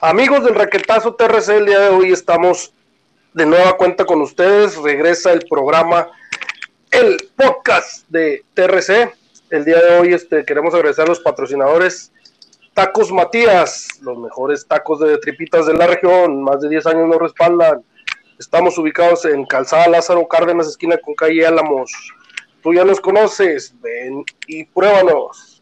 Amigos del Raquetazo TRC, el día de hoy estamos de nueva cuenta con ustedes. Regresa el programa, el podcast de TRC. El día de hoy este, queremos agradecer a los patrocinadores Tacos Matías, los mejores tacos de tripitas de la región. Más de 10 años nos respaldan. Estamos ubicados en Calzada Lázaro Cárdenas, esquina con calle Álamos. Tú ya nos conoces, ven y pruébanos.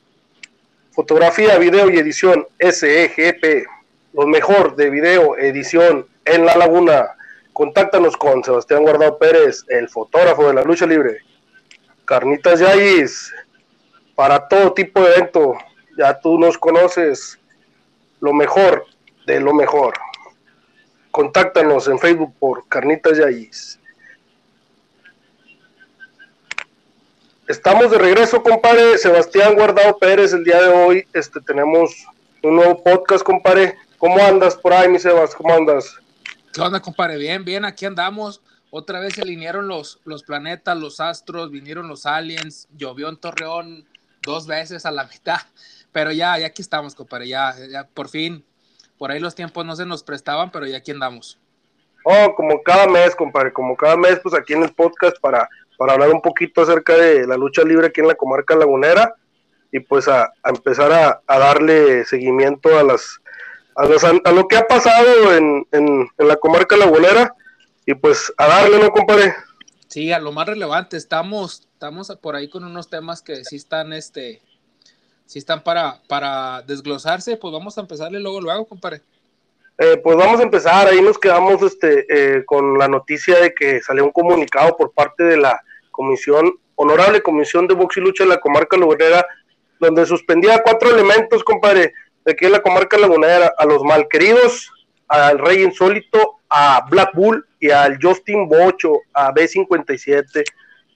Fotografía, video y edición SEGP lo mejor de video, edición en La Laguna. Contáctanos con Sebastián Guardado Pérez, el fotógrafo de la lucha libre. Carnitas Yayis, para todo tipo de evento, ya tú nos conoces, lo mejor de lo mejor. Contáctanos en Facebook por Carnitas Yayis. Estamos de regreso, compadre. Sebastián Guardado Pérez, el día de hoy este, tenemos un nuevo podcast, compadre. ¿Cómo andas por ahí, mi Sebas? ¿Cómo andas? ¿Qué onda, compadre? Bien, bien, aquí andamos. Otra vez se alinearon los, los planetas, los astros, vinieron los aliens, llovió en Torreón dos veces a la mitad, pero ya, ya aquí estamos, compadre, ya, ya por fin, por ahí los tiempos no se nos prestaban, pero ya aquí andamos. Oh, como cada mes, compadre, como cada mes, pues aquí en el podcast para, para hablar un poquito acerca de la lucha libre aquí en la comarca lagunera y pues a, empezar a, a darle seguimiento a las a, lo que ha pasado en, en, la comarca lagunera y pues a darle, ¿no, compadre? Sí, a lo más relevante, estamos, estamos por ahí con unos temas que sí están, este, sí están para, para desglosarse, pues vamos a empezarle luego, luego, compadre. Eh, pues vamos a empezar, ahí nos quedamos este, eh, con la noticia de que salió un comunicado por parte de la comisión, honorable comisión de box y lucha de la comarca lagunera, donde suspendía cuatro elementos, compadre, de aquí en la comarca lagunera, a los malqueridos, al Rey Insólito, a Black Bull y al Justin Bocho, a B57,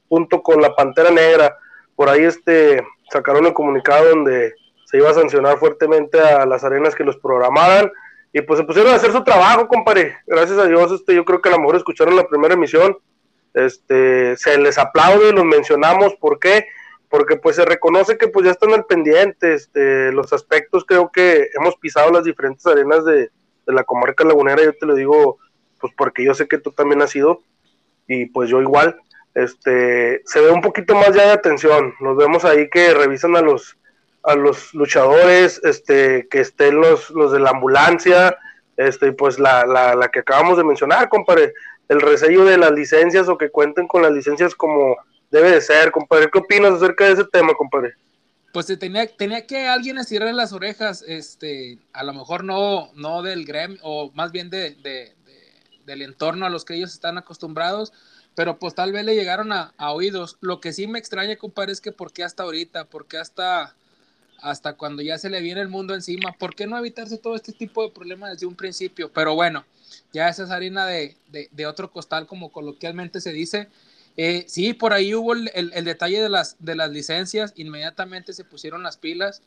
junto con la Pantera Negra. Por ahí este, sacaron el comunicado donde se iba a sancionar fuertemente a las arenas que los programaran y pues se pusieron a hacer su trabajo, compadre. Gracias a Dios, este, yo creo que a lo mejor escucharon la primera emisión. Este, se les aplaude, los mencionamos, ¿por qué? Porque pues se reconoce que pues ya están al pendiente, este, los aspectos creo que hemos pisado las diferentes arenas de, la comarca lagunera, yo te lo digo pues porque yo sé que tú también has ido y pues yo igual, este, se ve un poquito más ya de atención, nos vemos ahí que revisan a los a los luchadores, este, que estén los, los de la ambulancia, este, pues la, la, la que acabamos de mencionar, compadre, el resello de las licencias o que cuenten con las licencias como debe de ser, compadre. ¿Qué opinas acerca de ese tema, compadre? Pues tenía, tenía que alguien estirarle las orejas, este, a lo mejor no, no del gremio, o más bien de, del entorno a los que ellos están acostumbrados, pero pues tal vez le llegaron a, oídos. Lo que sí me extraña, compadre, es que por qué hasta ahorita, por qué hasta, hasta cuando ya se le viene el mundo encima, ¿por qué no evitarse todo este tipo de problemas desde un principio? Pero bueno, ya esa es harina de, de otro costal, como coloquialmente se dice. Eh, sí, por ahí hubo el, detalle de las, de las licencias, inmediatamente se pusieron las pilas.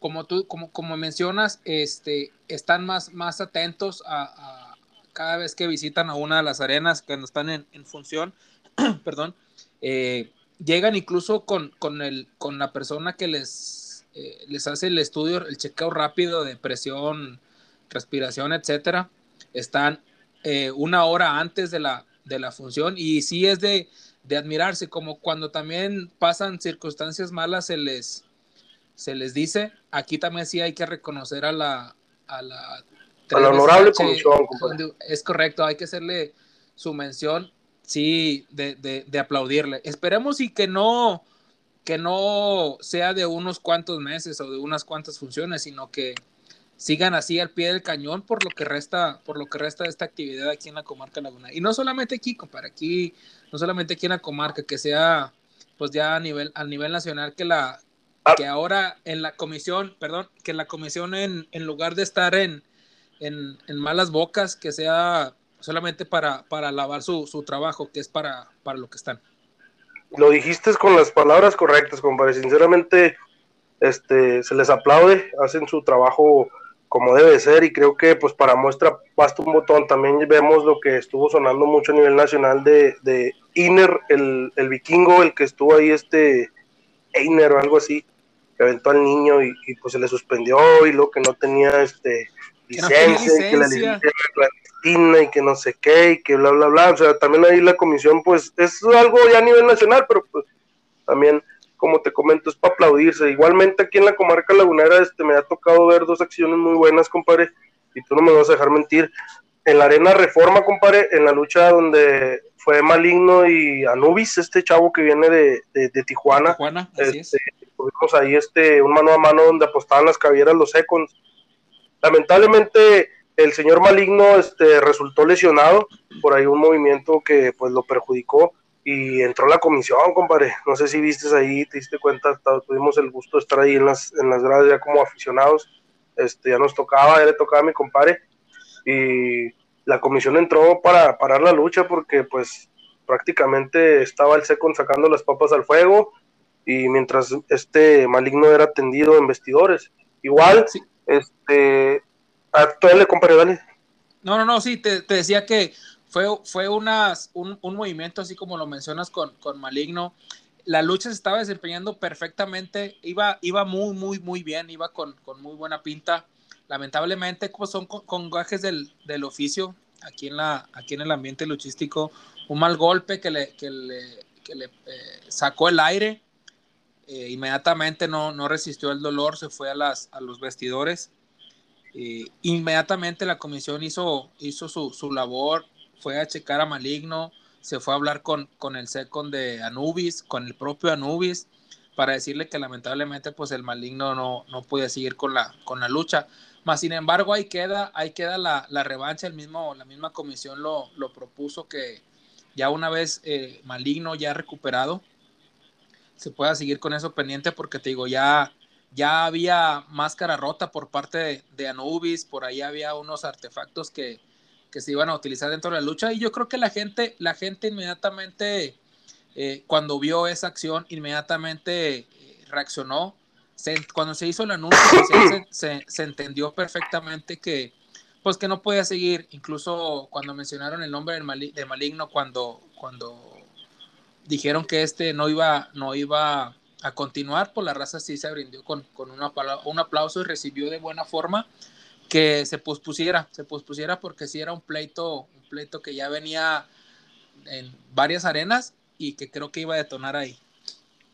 Como tú, como, como mencionas, este, están más, más atentos a, cada vez que visitan a una de las arenas que están en, función, perdón, eh, llegan incluso con, con, el, con la persona que les, eh, les hace el estudio, el chequeo rápido de presión, respiración, etcétera. Están una hora antes de la, de la función y sí es de, admirarse, como cuando también pasan circunstancias malas se les, se les dice, aquí también sí hay que reconocer a la... A la, honorable comisión. Es correcto, hay que hacerle su mención, sí, de, de, de aplaudirle. Esperemos y que no, que no sea de unos cuantos meses o de unas cuantas funciones, sino que sigan así al pie del cañón por lo que resta, por lo que resta de esta actividad aquí en la comarca Laguna. Y no solamente aquí, compadre, aquí, no solamente aquí en la comarca, que sea pues ya a nivel, a nivel nacional, que la ah. que ahora en la comisión, perdón, que la comisión en, en lugar de estar en, en, en, malas bocas, que sea solamente para, para lavar su, su trabajo, que es para, para lo que están. Lo dijiste con las palabras correctas, compadre. Sinceramente, este, se les aplaude, hacen su trabajo como debe ser y creo que pues para muestra basta un botón. También vemos lo que estuvo sonando mucho a nivel nacional de, de Iner, el, el, vikingo, el que estuvo ahí este Einer o algo así, que aventó al niño y, pues se le suspendió y lo que no tenía este licencia, y que la licencia clandestina y que no sé qué y que bla, bla, bla. O sea, también ahí la comisión, pues es algo ya a nivel nacional, pero pues también, como te comento, es para aplaudirse. Igualmente aquí en la comarca lagunera este, me ha tocado ver dos acciones muy buenas, compadre, y tú no me vas a dejar mentir. En la Arena Reforma, compadre, en la lucha donde fue Maligno y Anubis, este chavo que viene de, de, Tijuana. Tijuana así este, Tuvimos ahí este, un mano a mano donde apostaban las cabieras los Econs. Lamentablemente el señor Maligno este, resultó lesionado por ahí un movimiento que pues lo perjudicó y entró la comisión, compadre. No sé si viste ahí, te diste cuenta, tuvimos el gusto de estar ahí en las, en las gradas ya como aficionados. Este, ya nos tocaba, ya le tocaba a mi compadre. Y la comisión entró para parar la lucha porque pues prácticamente estaba el Secon sacando las papas al fuego y mientras este maligno era atendido en vestidores. Igual, este, a todo le compadre, dale. No, no, no, sí, te, decía que fue, fue unas, un, movimiento así como lo mencionas con, con Maligno. La lucha se estaba desempeñando perfectamente, iba, iba muy, muy, muy bien, iba con, con muy buena pinta lamentablemente como son con, gajes del, del, oficio aquí en, la, aquí en el ambiente luchístico, un mal golpe que le, que le, que le eh, sacó el aire, eh, inmediatamente no, no, resistió el dolor, se fue a, las, a los vestidores, eh, inmediatamente la comisión hizo, hizo su, su, labor, fue a checar a Maligno, se fue a hablar con, con el second de Anubis, con el propio Anubis, para decirle que lamentablemente pues el maligno no, no puede seguir con la, con la lucha. Más sin embargo, ahí queda, ahí queda la, la revancha, el mismo, la misma comisión lo, lo propuso que ya una vez eh, maligno ya recuperado, se pueda seguir con eso pendiente porque te digo, ya, ya había máscara rota por parte de, Anubis, por ahí había unos artefactos que, que, se iban a utilizar dentro de la lucha. Y yo creo que la gente, la gente inmediatamente, eh, cuando vio esa acción, inmediatamente eh, reaccionó. Cuando se hizo el anuncio, se, se, entendió perfectamente que, pues que no podía seguir, incluso cuando mencionaron el nombre del de Maligno, cuando, cuando dijeron que este no iba, no iba a continuar, pues la raza sí se brindó con, con un aplauso y recibió de buena forma que se pospusiera, se pospusiera porque sí era un pleito, un pleito que ya venía en varias arenas y que creo que iba a detonar ahí.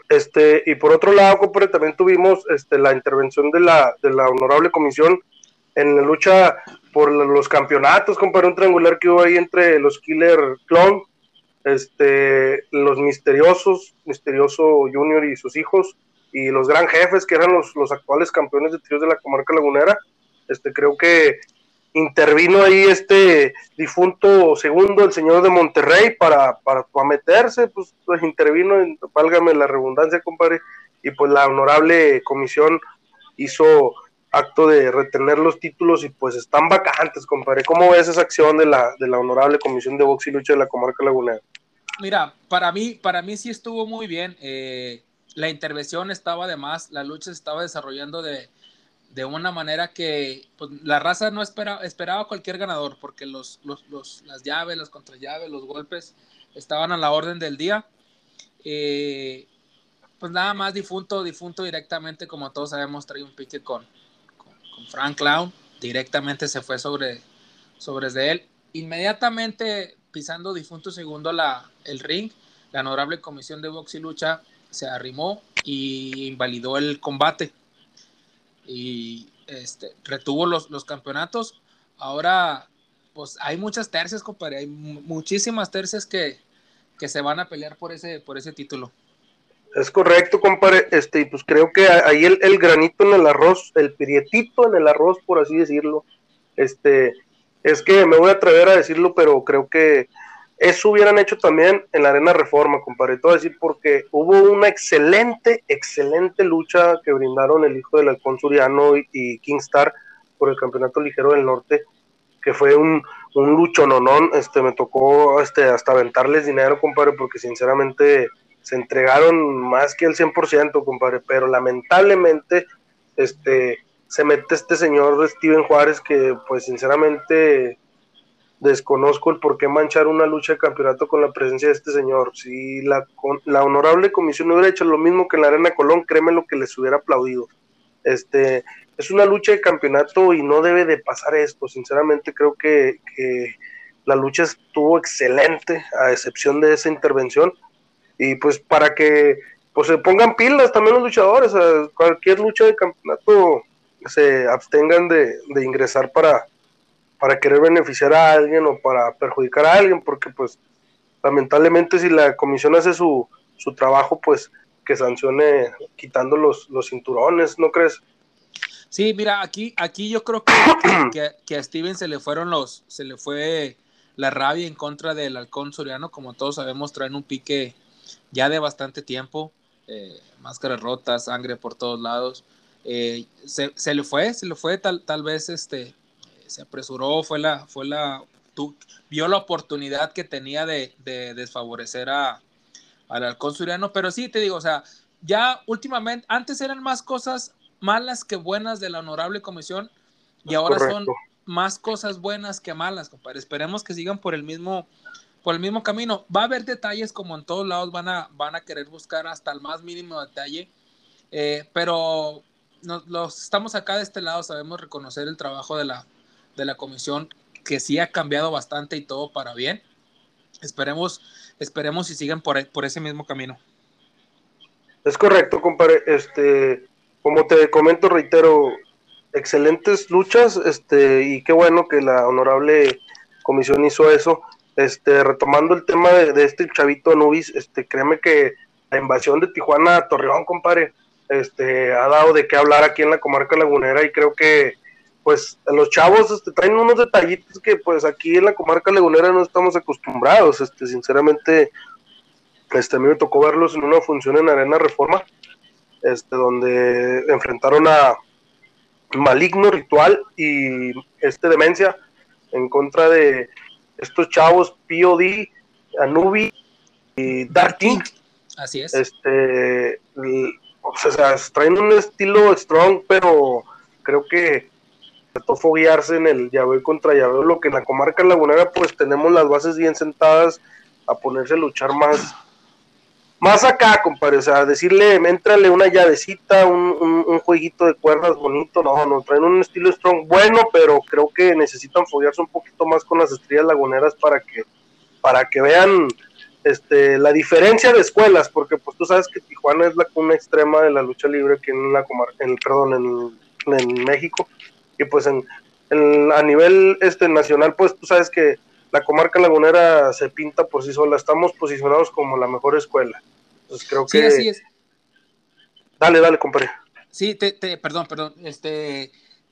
Este, y por otro lado, compadre, también tuvimos este, la intervención de la, de la honorable comisión en la lucha por los campeonatos, compadre, un triangular que hubo ahí entre los Killer Clone, este, los misteriosos, misterioso Junior y sus hijos, y los gran jefes que eran los, los actuales campeones de tríos de la comarca lagunera. Este, creo que intervino ahí este difunto segundo, el señor de Monterrey, para, para, meterse, pues, pues intervino, válgame la redundancia, compadre, y pues la honorable comisión hizo acto de retener los títulos y pues están vacantes, compadre. ¿Cómo ves esa acción de la, de la honorable comisión de box y lucha de la comarca lagunera? Mira, para mí, para mí sí estuvo muy bien. Eh, la intervención estaba de más, la lucha se estaba desarrollando de, de una manera que pues, la raza no esperaba, esperaba cualquier ganador, porque los, los, las llaves, las contrallaves, los golpes estaban a la orden del día. Eh, pues nada más difunto, difunto directamente, como todos sabemos, trae un pique con, con, Frank Clown, directamente se fue sobre, sobre de él. Inmediatamente pisando difunto segundo la, el ring, la honorable comisión de box y lucha se arrimó y invalidó el combate y este, retuvo los, los campeonatos. Ahora, pues hay muchas tercias, compadre, hay muchísimas tercias que, que se van a pelear por ese, por ese título. Es correcto, compadre. Este, pues creo que ahí el, el, granito en el arroz, el prietito en el arroz, por así decirlo, este, es que me voy a atrever a decirlo, pero creo que eso hubieran hecho también en la Arena Reforma, compadre. Todo decir, porque hubo una excelente, excelente lucha que brindaron el hijo del Halcón Suriano y, Kingstar por el Campeonato Ligero del Norte, que fue un, un lucho nonón. Este, me tocó este, hasta aventarles dinero, compadre, porque sinceramente se entregaron más que el 100%, compadre. Pero lamentablemente, este, se mete este señor Steven Juárez, que pues sinceramente desconozco el por qué manchar una lucha de campeonato con la presencia de este señor. Si la, la honorable comisión hubiera hecho lo mismo que en la Arena Colón, créeme lo que les hubiera aplaudido. Este, es una lucha de campeonato y no debe de pasar esto. Sinceramente creo que, la lucha estuvo excelente, a excepción de esa intervención. Y pues para que pues, se pongan pilas también los luchadores, cualquier lucha de campeonato se abstengan de, ingresar para, para querer beneficiar a alguien o para perjudicar a alguien, porque pues lamentablemente si la comisión hace su, su trabajo, pues que sancione quitando los, los cinturones, ¿no crees? Sí, mira, aquí, aquí yo creo que, que, a Steven se le fueron los, se le fue la rabia en contra del halcón soriano, como todos sabemos, traen un pique ya de bastante tiempo, eh, máscaras rotas, sangre por todos lados. Eh, se, se, le fue, se le fue, tal, tal vez este, se apresuró, fue la, fue la, vio la oportunidad que tenía de, de desfavorecer a, al halcón suriano, pero sí te digo, o sea, ya últimamente, antes eran más cosas malas que buenas de la honorable comisión y ahora son más cosas buenas que malas, compadre. Esperemos que sigan por el mismo por el mismo camino. Va a haber detalles como en todos lados van a van a querer buscar hasta el más mínimo detalle, eh, pero los estamos acá de este lado sabemos reconocer el trabajo de la de la comisión que sí ha cambiado bastante y todo para bien. Esperemos esperemos y sigan por, por ese mismo camino. Es correcto, compadre. Este, como te comento, reitero, excelentes luchas, este, y qué bueno que la honorable comisión hizo eso. Este, retomando el tema de, este chavito Anubis, este, créeme que la invasión de Tijuana a Torreón, compadre, este, ha dado de qué hablar aquí en la comarca lagunera y creo que pues los chavos este, traen unos detallitos que pues aquí en la comarca lagunera no estamos acostumbrados, este, sinceramente, este, a mí me tocó verlos en una función en Arena Reforma, este, donde enfrentaron a Maligno Ritual y este Demencia en contra de estos chavos POD, Anubi y Dark King. Así es. Este, o sea, traen un estilo strong, pero creo que trató foguearse en el llave contra llave, lo que en la comarca lagunera pues tenemos las bases bien sentadas a ponerse a luchar más más acá, compadre, o sea, decirle, entrale una llavecita, un, jueguito de cuerdas bonito, no, no, traen un estilo strong bueno, pero creo que necesitan foguearse un poquito más con las estrellas laguneras para que, para que vean este, la diferencia de escuelas, porque pues tú sabes que Tijuana es la cuna extrema de la lucha libre aquí en la en, perdón, en, en México, y pues en, a nivel este nacional, pues tú sabes que la comarca lagunera se pinta por sí sola, estamos posicionados como la mejor escuela. Entonces creo que... Sí, así es. Dale, dale, compadre. Sí, te, perdón, perdón, este,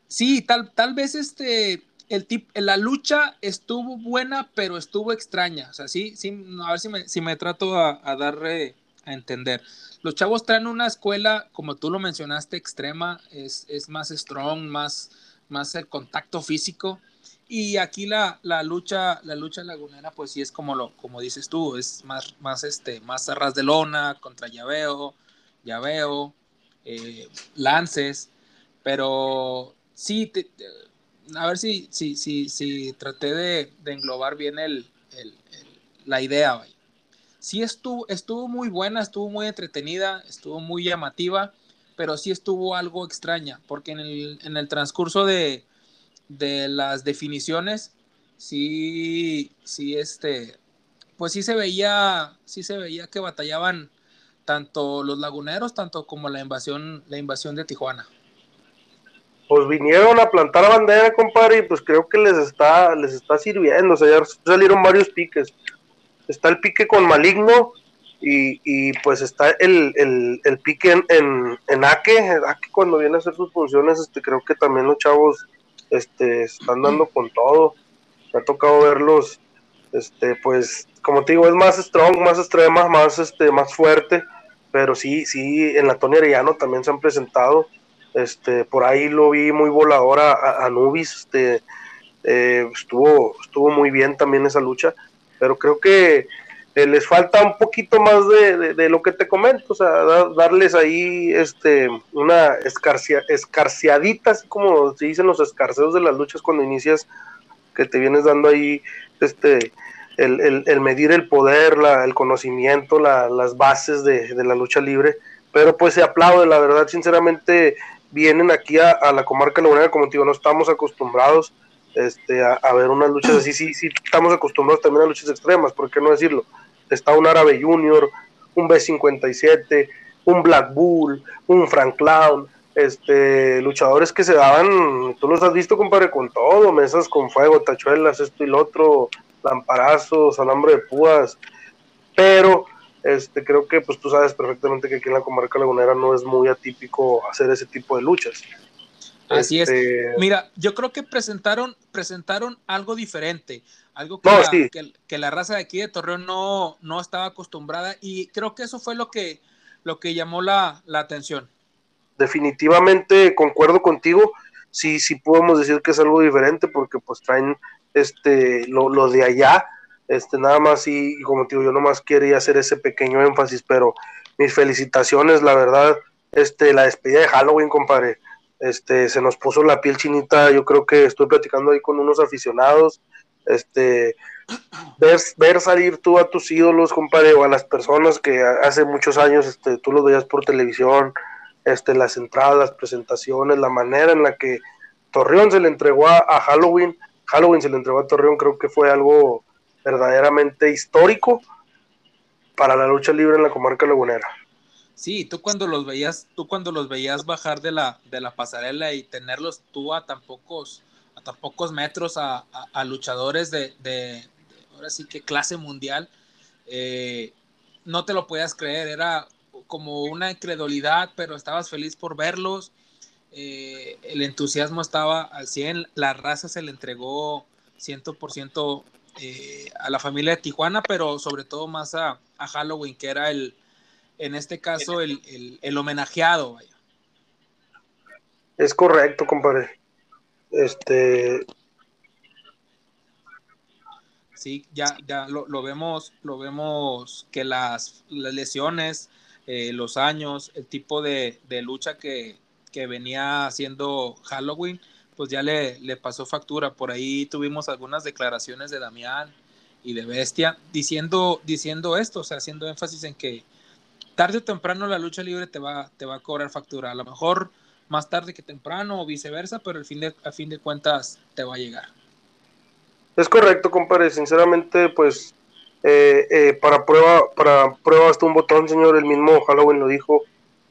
sí, tal, tal vez este, el tip, la lucha estuvo buena, pero estuvo extraña, o sea, sí, sí, a ver si me, si me trato a, a darle a entender. Los chavos traen una escuela, como tú lo mencionaste, extrema, es, es más strong, más, más el contacto físico, y aquí la, la, lucha, la lucha lagunera, pues sí es como lo, como dices tú, es más, más este, más arras de lona contra llaveo, llaveo, eh, lances, pero sí, a ver si, si, si, si traté de, englobar bien el, la idea. Sí estuvo, estuvo muy buena, estuvo muy entretenida, estuvo muy llamativa, pero sí estuvo algo extraña, porque en el, en el transcurso de, de las definiciones, sí, sí, este, pues sí se veía, sí se veía que batallaban tanto los laguneros, tanto como la invasión, la invasión de Tijuana. Pues vinieron a plantar bandera, compadre, y pues creo que les está, les está sirviendo. O sea, ya salieron varios piques. Está el pique con Maligno, y, pues está el, el, pique en, en, en Ake, Ake cuando viene a hacer sus funciones, este creo que también los chavos este, están dando con todo. Me ha tocado verlos, este, pues, como te digo, es más strong, más extrema, más, este, más fuerte, pero sí, sí, en la Tony Arellano también se han presentado. Este, por ahí lo vi muy volador a, a Nubis, este, eh, estuvo, estuvo muy bien también esa lucha, pero creo que eh, les falta un poquito más de, lo que te comento, o sea, darles ahí este, una escarcia, escarciadita, así como se dicen los escarceos de las luchas cuando inicias, que te vienes dando ahí este, el, medir el poder, la, el conocimiento, las bases de, la lucha libre, pero pues se aplaude, la verdad, sinceramente, vienen aquí a, la comarca lagunera, como te digo, no estamos acostumbrados este, a, ver unas luchas así, sí, sí, estamos acostumbrados también a luchas extremas, ¿por qué no decirlo? Está un árabe junior, un B57, un Black Bull, un Frank Clown, este, luchadores que se daban, tú los has visto, compadre, con todo, mesas con fuego, tachuelas, esto y lo otro, lamparazos, alambre de púas, pero este, creo que pues tú sabes perfectamente que aquí en la comarca lagunera no es muy atípico hacer ese tipo de luchas. Así es. Este, Mira, yo creo que presentaron, presentaron algo diferente, algo que, la, que, la raza de aquí de Torreón no, no estaba acostumbrada y creo que eso fue lo que, lo que llamó la, la atención. Definitivamente concuerdo contigo, sí, sí podemos decir que es algo diferente porque pues traen este, lo, lo de allá, este, nada más y, como te digo, yo nomás quería hacer ese pequeño énfasis, pero mis felicitaciones, la verdad, este, la despedida de Halloween, compadre, este, se nos puso la piel chinita, yo creo que estoy platicando ahí con unos aficionados, este, ver, ver salir tú a tus ídolos, compadre, o a las personas que hace muchos años, este, tú los veías por televisión, este, las entradas, las presentaciones, la manera en la que Torreón se le entregó a, Halloween, Halloween se le entregó a Torreón, creo que fue algo verdaderamente histórico para la lucha libre en la comarca lagunera. Sí, tú cuando los veías, tú cuando los veías bajar de la, de la pasarela y tenerlos tú a tan pocos, a tan pocos metros a, luchadores de, ahora sí que clase mundial, eh, no te lo podías creer, era como una incredulidad, pero estabas feliz por verlos. Eh, el entusiasmo estaba al 100, la raza se le entregó 100% eh, a la familia de Tijuana, pero sobre todo más a, Halloween, que era el, en este caso, el, homenajeado. Es correcto, compadre. Este. Sí, ya, ya lo, lo vemos, lo vemos que las, las lesiones, eh, los años, el tipo de, lucha que, venía haciendo Halloween, pues ya le, le, pasó factura. Por ahí tuvimos algunas declaraciones de Damián y de Bestia diciendo, diciendo esto, o sea, haciendo énfasis en que tarde o temprano la lucha libre te va, te va a cobrar factura. A lo mejor más tarde que temprano o viceversa, pero al fin de, a fin de cuentas te va a llegar. Es correcto, compadre. Sinceramente, pues eh, eh, para prueba, para prueba hasta un botón, señor, el mismo Halloween lo dijo,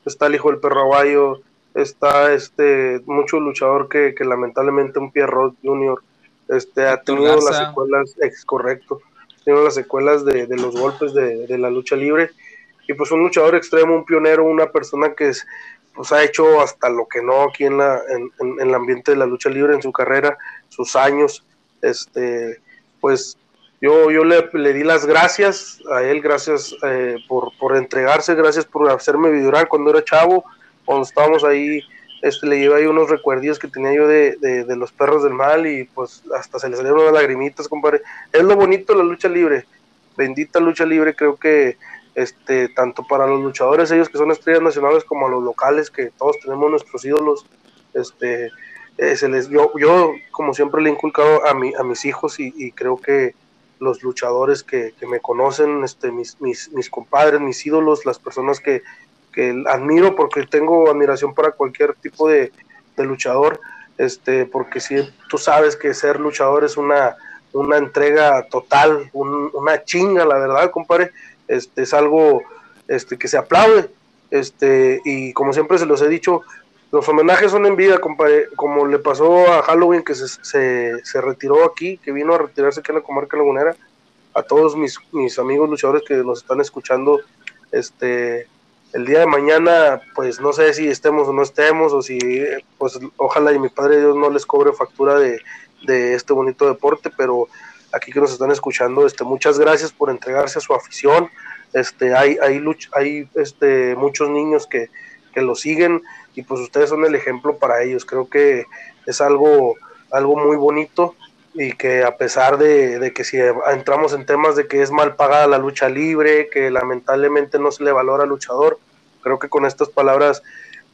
está el hijo del perro aguayo, está este mucho luchador que, lamentablemente un Pierrot Junior este, ha tenido las secuelas, es correcto, ha tenido las secuelas de, los golpes de, la lucha libre, y pues un luchador extremo, un pionero, una persona que es, pues ha hecho hasta lo que no aquí en, la, en, en el ambiente de la lucha libre en su carrera, sus años, este, pues yo, yo le, le, di las gracias a él, gracias eh, por, por, entregarse, gracias por hacerme vibrar cuando era chavo, cuando estábamos ahí, este, le llevé ahí unos recuerdos que tenía yo de, de, los perros del mal y pues hasta se le salieron unas lagrimitas, compadre. Es lo bonito la lucha libre, bendita lucha libre, creo que este, tanto para los luchadores, ellos que son estrellas nacionales, como a los locales, que todos tenemos nuestros ídolos, este, eh, se les, yo, yo como siempre le he inculcado a, mi, a mis hijos y, y creo que los luchadores que, me conocen, este, mis, mis, mis, compadres, mis ídolos, las personas que, admiro porque tengo admiración para cualquier tipo de, luchador, este, porque si tú sabes que ser luchador es una, una entrega total, una chinga, la verdad, compadre, este, es algo este, que se aplaude, este, y como siempre se los he dicho, los homenajes son en vida, compadre, como le pasó a Halloween que se, se, retiró aquí, que vino a retirarse aquí en la comarca lagunera. A todos mis, mis amigos luchadores que nos están escuchando, este, el día de mañana, pues no sé si estemos o no estemos, o si, pues ojalá y mi Padre Dios no les cobre factura de, de este bonito deporte, pero aquí que nos están escuchando, este, muchas gracias por entregarse a su afición. Este, hay, hay, hay este, muchos niños que, que lo siguen y pues ustedes son el ejemplo para ellos. Creo que es algo, algo muy bonito y que a pesar de, que si entramos en temas de que es mal pagada la lucha libre, que lamentablemente no se le valora al luchador, creo que con estas palabras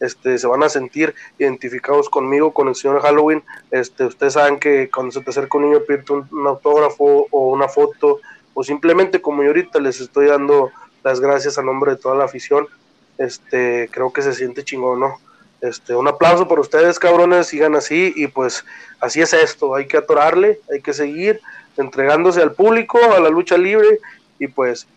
este, se van a sentir identificados conmigo, con el señor Halloween. Este, ustedes saben que cuando se te acerca un niño un, un, autógrafo o una foto, o simplemente como yo ahorita les estoy dando las gracias a nombre de toda la afición, este, creo que se siente chingón, ¿no? Este, un aplauso por ustedes, cabrones, sigan así y pues así es esto, hay que atorarle, hay que seguir entregándose al público, a la lucha libre y pues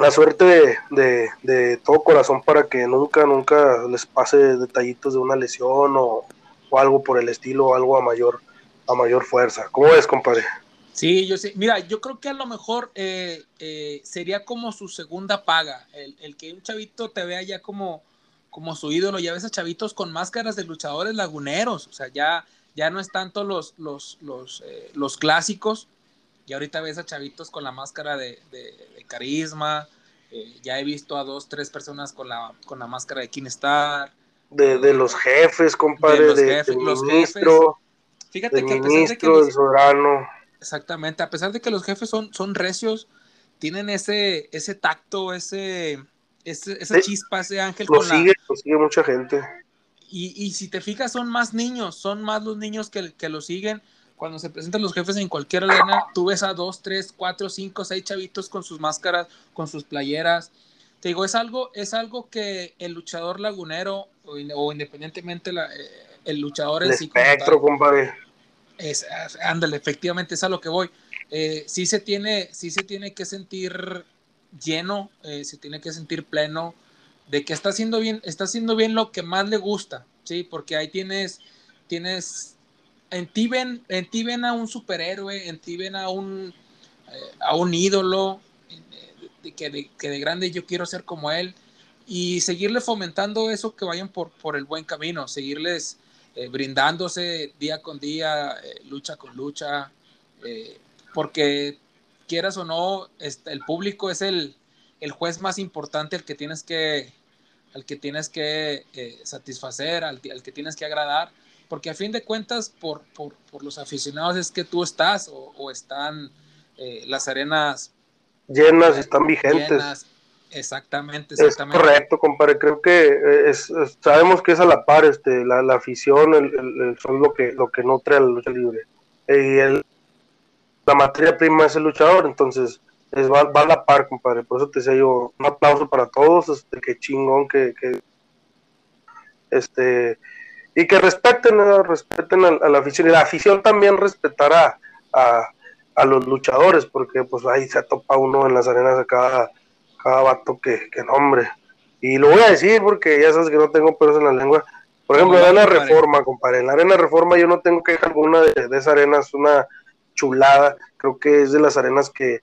la suerte de, todo corazón para que nunca, nunca les pase detallitos de una lesión o, algo por el estilo, o algo a mayor, a mayor fuerza. ¿Cómo ves, compadre? Sí, yo sé. Mira, yo creo que a lo mejor eh, eh, sería como su segunda paga, el, el, que un chavito te vea ya como, como su ídolo. Ya ves a chavitos con máscaras de luchadores laguneros, o sea, ya, ya no es tanto los, los, los, eh, los clásicos, y ahorita ves a chavitos con la máscara de, carisma. Eh, ya he visto a dos, tres personas con la, con la máscara de King Star. De, los jefes, compadre. De los, jefes, los ministro, Fíjate que a pesar de que los, Exactamente, a pesar de que los jefes son, son recios, tienen ese, ese tacto, ese, esa chispa, ese ángel. Lo sigue, lo sigue mucha gente. Y, y, si te fijas, son más niños, son más los niños que, que lo siguen cuando se presentan los jefes en cualquier arena, tú ves a dos, tres, cuatro, cinco, seis chavitos con sus máscaras, con sus playeras. Te digo, es algo, es algo que el luchador lagunero o, independientemente la, eh, el luchador en el espectro, compadre. Es, ándale, efectivamente es a lo que voy. Eh, sí se tiene, sí se tiene que sentir lleno, eh, se tiene que sentir pleno de que está haciendo bien, está haciendo bien lo que más le gusta, sí, porque ahí tienes, tienes en ti ven, en ti ven a un superhéroe, en ti ven a un, eh, a un ídolo, eh, que, de, que, de, grande yo quiero ser como él, y seguirle fomentando eso que vayan por, por el buen camino, seguirles eh, brindándose día con día, lucha con lucha, porque quieras o no, este, el público es el, el, juez más importante al que tienes que, al que, tienes que satisfacer, al que tienes que agradar porque a fin de cuentas, por, por, por los aficionados es que tú estás o, están eh, las arenas llenas, están vigentes. Exactamente, exactamente. Es correcto, compadre. Creo que eh, es, sabemos que es a la par este, la, la afición, el, el, son lo que, lo que nutre a la lucha libre. Y el, la materia prima es el luchador, entonces es, va, va, a la par, compadre. Por eso te decía yo, un aplauso para todos, este, que chingón, que, que este y que respeten, respeten a, la afición y la afición también respetará a, los luchadores porque pues ahí se topa uno en las arenas a cada, cada vato que, que nombre. Y lo voy a decir porque ya sabes que no tengo pelos en la lengua. Por ejemplo en la arena reforma compadre en la arena reforma yo no tengo que alguna de, de, esas arenas una chulada. Creo que es de las arenas que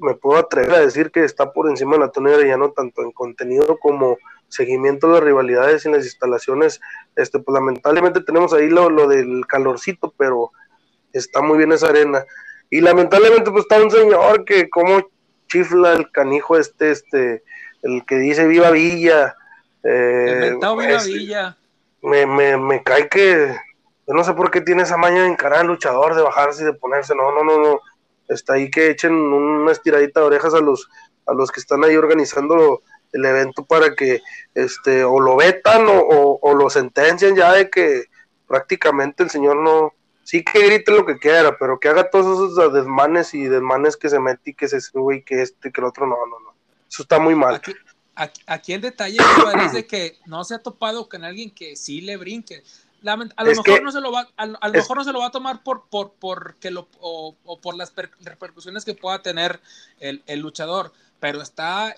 me puedo atrever a decir que está por encima de la tonera ya no tanto en contenido como seguimiento de las rivalidades en las instalaciones, este, pues lamentablemente tenemos ahí lo, lo del calorcito, pero está muy bien esa arena. Y lamentablemente pues está un señor que como chifla el canijo este, este, el que dice Viva Villa. Eh, Viva este, Villa. Me, me, me cae que, yo no sé por qué tiene esa maña de encarar al luchador, de bajarse y de ponerse, no, no, no, no. Está ahí que echen una estiradita de orejas a los, a los que están ahí organizando el evento para que este o lo vetan o, o, lo sentencian ya de que prácticamente el señor no sí que grite lo que quiera pero que haga todos esos desmanes y desmanes que se mete y que se sube y que este y que el otro no no no. Eso está muy mal. Aquí, aquí, el detalle es de que no se ha topado con alguien que sí le brinque. A lo mejor no se lo va a, lo mejor no se lo va a tomar por por porque lo o, o por las repercusiones que pueda tener el, el luchador pero está,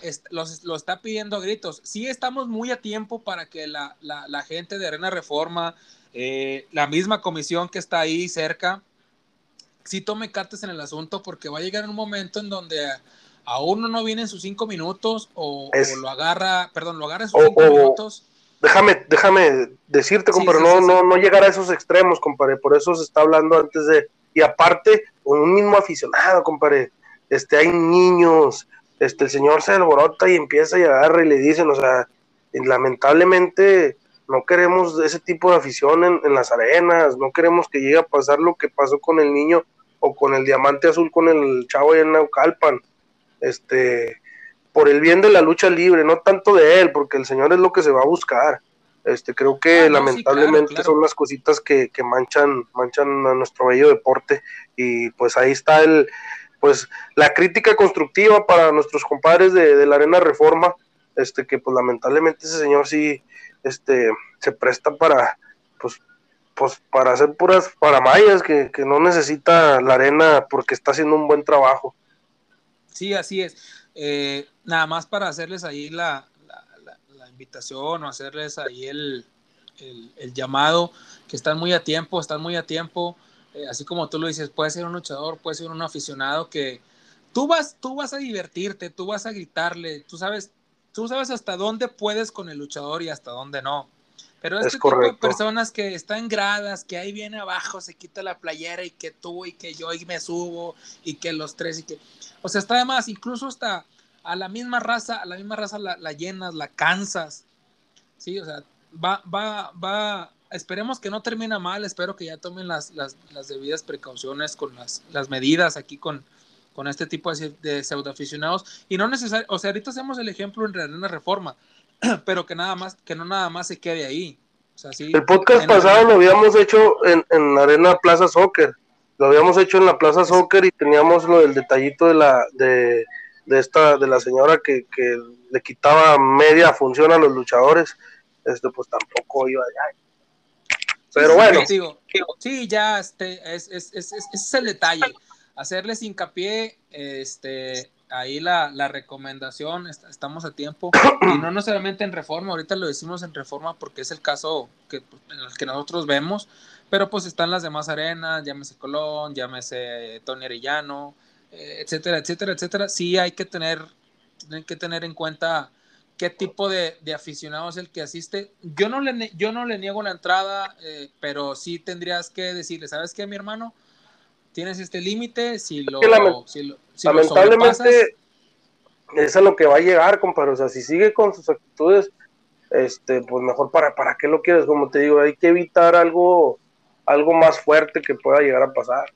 lo está pidiendo a gritos. Sí estamos muy a tiempo para que la, la, gente de Arena Reforma, eh, la misma comisión que está ahí cerca, sí tome cartas en el asunto porque va a llegar un momento en donde a uno no vienen sus cinco minutos o, lo agarra, perdón, lo agarra en sus cinco minutos. Déjame, déjame decirte, compadre, no, no, no llegar a esos extremos, compadre, por eso se está hablando antes de, y aparte, con un mismo aficionado, compadre, este, hay niños, este, el señor se alborota y empieza y agarra y le dicen, o sea, lamentablemente no queremos ese tipo de afición en, las arenas, no queremos que llegue a pasar lo que pasó con el niño o con el diamante azul con el chavo en Naucalpan, este, por el bien de la lucha libre, no tanto de él, porque el señor es lo que se va a buscar. Este, creo que ah, lamentablemente son las cositas que, que manchan, manchan a nuestro bello deporte. Y pues ahí está el, pues la crítica constructiva para nuestros compadres de, la Arena Reforma, este que pues lamentablemente ese señor sí este, se presta para, pues, pues para hacer puras paramayas que, que no necesita la arena porque está haciendo un buen trabajo. Sí, así es. Eh, nada más para hacerles ahí la, la, invitación o hacerles ahí el, el, llamado, que están muy a tiempo, están muy a tiempo. Eh, así como tú lo dices, puede ser un luchador, puede ser un aficionado que tú vas, tú vas a divertirte, tú vas a gritarle, tú sabes, tú sabes hasta dónde puedes con el luchador y hasta dónde no. Pero este tipo de personas que están gradas, que ahí viene abajo, se quita la playera y que tú y que yo y me subo y que los tres y que... O sea, está además, incluso hasta a la misma raza, a la misma raza la, la llenas, la cansas. Sí, o sea, va, va, va, esperemos que no termine mal, espero que ya tomen las, las, las debidas precauciones con las, las medidas aquí con, con este tipo de, de pseudoaficionados y no necesariamente, o sea, ahorita hacemos el ejemplo en una reforma, pero que nada más, que no nada más se quede ahí. el podcast pasado lo habíamos hecho en, en la Arena Plaza Soccer, lo habíamos hecho en la Plaza Soccer y teníamos lo del detallito de la de, de esta de la señora que, que, le quitaba media función a los luchadores, este pues tampoco iba allá. Pero bueno. sí, ya este, es, es, es, es el detalle. Hacerles hincapié, este, ahí la, la recomendación, estamos a tiempo, y no necesariamente en reforma, ahorita lo decimos en reforma porque es el caso que, en el que nosotros vemos, pero pues están las demás arenas, llámese Colón, llámese Tony Arellano, eh, etcétera, etcétera, etcétera, sí hay que tener, tienen que tener en cuenta qué tipo de, de, aficionado es el que asiste. Yo no le, yo no le niego la entrada, eh, pero sí tendrías que decirle, ¿sabes qué, mi hermano? tienes este límite, si lo, lamentablemente es a lo que va a llegar, compadre, o sea, si sigue con sus actitudes, este, pues mejor para, para qué lo quieres, como te digo, hay que evitar algo, algo más fuerte que pueda llegar a pasar.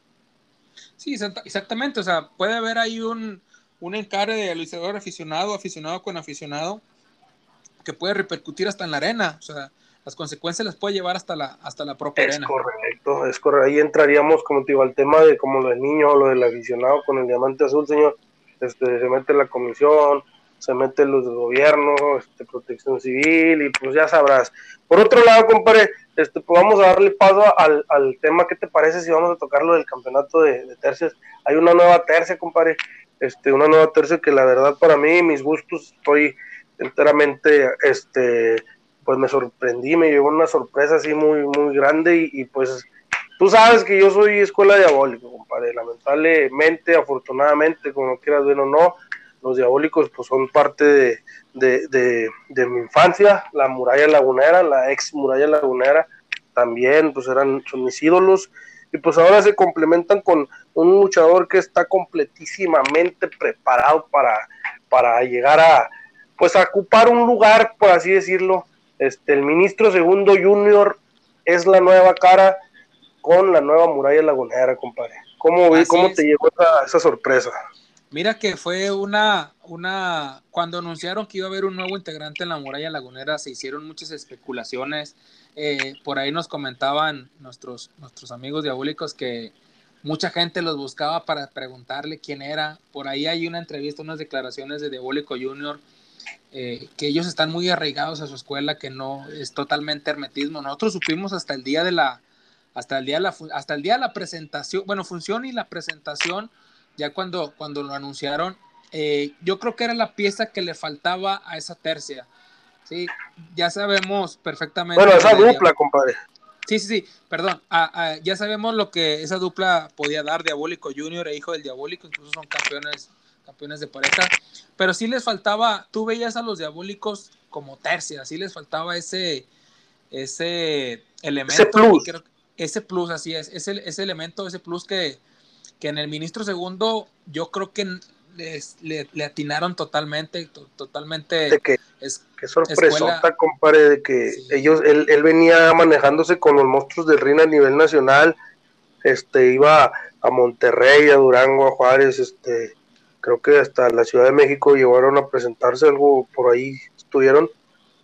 Sí, exactamente, o sea, puede haber ahí un, un encare de luchador aficionado, aficionado con aficionado, que puede repercutir hasta en la arena, o sea, las consecuencias las puede llevar hasta la, hasta la propia es correcto, es correcto. Ahí entraríamos, como te digo, al tema de como lo del niño o lo del aficionado con el diamante azul, señor. Este, se mete la comisión, se mete los del gobierno, este, protección civil, y pues ya sabrás. Por otro lado, compadre, este, pues vamos a darle paso al, al tema. ¿Qué te parece si vamos a tocar lo del campeonato de, de tercias? Hay una nueva tercia, compadre. Este, una nueva tercia que la verdad para mí, mis gustos, estoy enteramente este, pues me sorprendí, me llevó una sorpresa así muy, muy grande y, pues tú sabes que yo soy escuela diabólica, compadre, lamentablemente, afortunadamente, como quieras ver o no, los diabólicos pues son parte de, de, mi infancia, la muralla lagunera, la ex muralla lagunera, también pues eran, son mis ídolos, y pues ahora se complementan con un luchador que está completísimamente preparado para, para llegar a, pues a ocupar un lugar, por así decirlo, este, el ministro segundo junior es la nueva cara con la nueva muralla lagunera, compadre. ¿Cómo, cómo te llegó esa, sorpresa? Mira que fue una, una, cuando anunciaron que iba a haber un nuevo integrante en la muralla lagunera, se hicieron muchas especulaciones. Eh, por ahí nos comentaban nuestros, nuestros amigos diabólicos que mucha gente los buscaba para preguntarle quién era. Por ahí hay una entrevista, unas declaraciones de Diabólico Junior eh, que ellos están muy arraigados a su escuela, que no es totalmente hermetismo. Nosotros supimos hasta el día de la, hasta el día de la, hasta el día de la presentación, bueno, función y la presentación, ya cuando, cuando lo anunciaron, eh, yo creo que era la pieza que le faltaba a esa tercia. Sí, ya sabemos perfectamente. Bueno, esa dupla, compadre. Sí, sí, sí, perdón. Ah, ah, ya sabemos lo que esa dupla podía dar, Diabólico Junior e Hijo del Diabólico, incluso son campeones campeones de pareja, pero sí les faltaba, tú veías a los diabólicos como tercia, sí les faltaba ese, ese elemento. Ese plus. ese plus, así es, ese, ese elemento, ese plus que, que en el ministro segundo yo creo que les, le, atinaron totalmente, totalmente. De que, es, qué sorpresota, compadre, de que ellos, él, él, venía manejándose con los monstruos del ring a nivel nacional, este, iba a Monterrey, a Durango, a Juárez, este, creo que hasta la Ciudad de México llevaron a presentarse algo por ahí estuvieron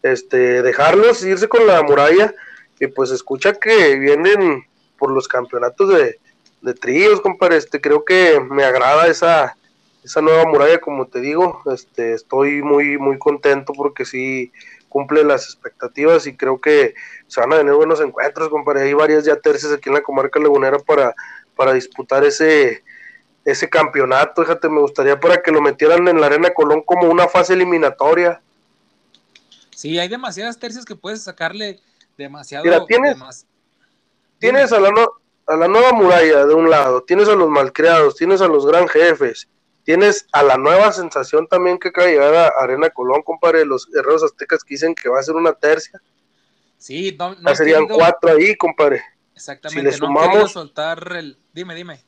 este dejarlos irse con la muralla y pues escucha que vienen por los campeonatos de, de tríos compadre este creo que me agrada esa esa nueva muralla como te digo este estoy muy muy contento porque sí cumple las expectativas y creo que se van a tener buenos encuentros, compadre. Hay varias ya tercias aquí en la comarca lagunera para, para disputar ese, ese campeonato. Fíjate, me gustaría para que lo metieran en la Arena Colón como una fase eliminatoria. Sí, hay demasiadas tercias que puedes sacarle demasiado. Mira, tienes, tienes a la, a la nueva muralla de un lado, tienes a los malcriados, tienes a los gran jefes, Tienes a la nueva sensación también que acaba de llegar a Arena Colón, compadre, los guerreros aztecas que dicen que va a ser una tercia. Sí, no, ya serían cuatro ahí, compadre. Exactamente, si le sumamos, soltar el... Dime, dime.